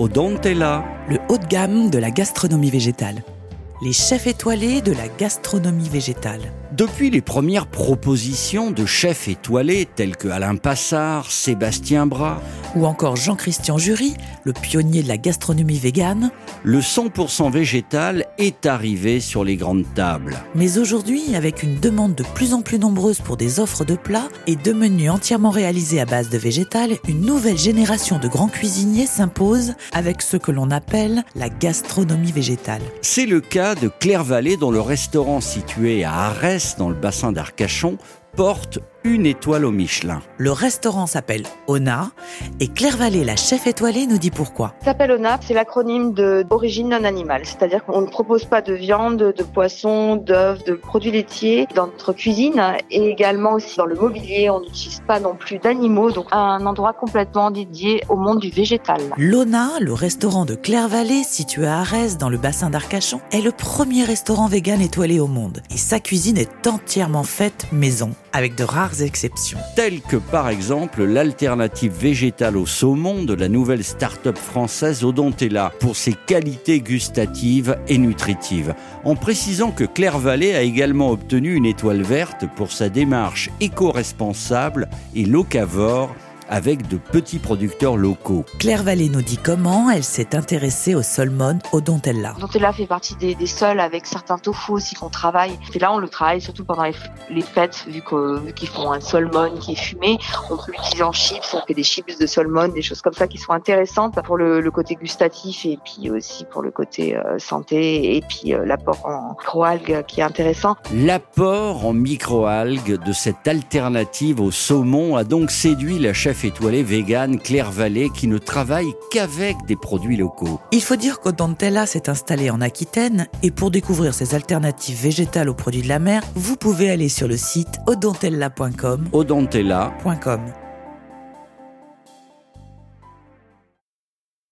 Odontella. le haut de gamme de la gastronomie végétale. Les chefs étoilés de la gastronomie végétale. Depuis les premières propositions de chefs étoilés tels que Alain Passard, Sébastien Bras, Ou encore Jean-Christian Jury, le pionnier de la gastronomie végane. Le 100% végétal est arrivé sur les grandes tables. Mais aujourd'hui, avec une demande de plus en plus nombreuse pour des offres de plats et de menus entièrement réalisés à base de végétal, une nouvelle génération de grands cuisiniers s'impose avec ce que l'on appelle la gastronomie végétale. C'est le cas de Claire Vallée dont le restaurant situé à Arès dans le bassin d'Arcachon porte une étoile au Michelin. Le restaurant s'appelle Ona et Claire Vallée, la chef étoilée, nous dit pourquoi. Ça s'appelle ONAP, c'est l'acronyme de- d'origine non animale. C'est-à-dire qu'on ne propose pas de viande, de poisson, d'œufs, de produits laitiers dans notre cuisine et également aussi dans le mobilier. On n'utilise pas non plus d'animaux, donc un endroit complètement dédié au monde du végétal. L'Ona, le restaurant de Claire Vallée, situé à Arès dans le bassin d'Arcachon, est le premier restaurant vegan étoilé au monde. Et sa cuisine est entièrement faite maison, avec de rares exceptions. Telle que par exemple l'alternative végétale au saumon de la nouvelle start-up française Odontella pour ses qualités gustatives et nutritives. En précisant que Claire Vallée a également obtenu une étoile verte pour sa démarche éco-responsable et locavore avec de petits producteurs locaux. Claire Vallée nous dit comment elle s'est intéressée au salmon odontella. Dontella fait partie des, des sols avec certains tofu aussi qu'on travaille. Et là, on le travaille surtout pendant les, les fêtes, vu qu'ils font un salmon qui est fumé. On peut l'utiliser en chips, on fait des chips de salmon, des choses comme ça qui sont intéressantes pour le, le côté gustatif et puis aussi pour le côté euh, santé et puis euh, l'apport en microalgues qui est intéressant. L'apport en microalgues de cette alternative au saumon a donc séduit la chef étoilée végane Claire Vallée qui ne travaille qu'avec des produits locaux. Il faut dire qu'Odontella s'est installé en Aquitaine et pour découvrir ces alternatives végétales aux produits de la mer, vous pouvez aller sur le site odontella.com. Odontella .com.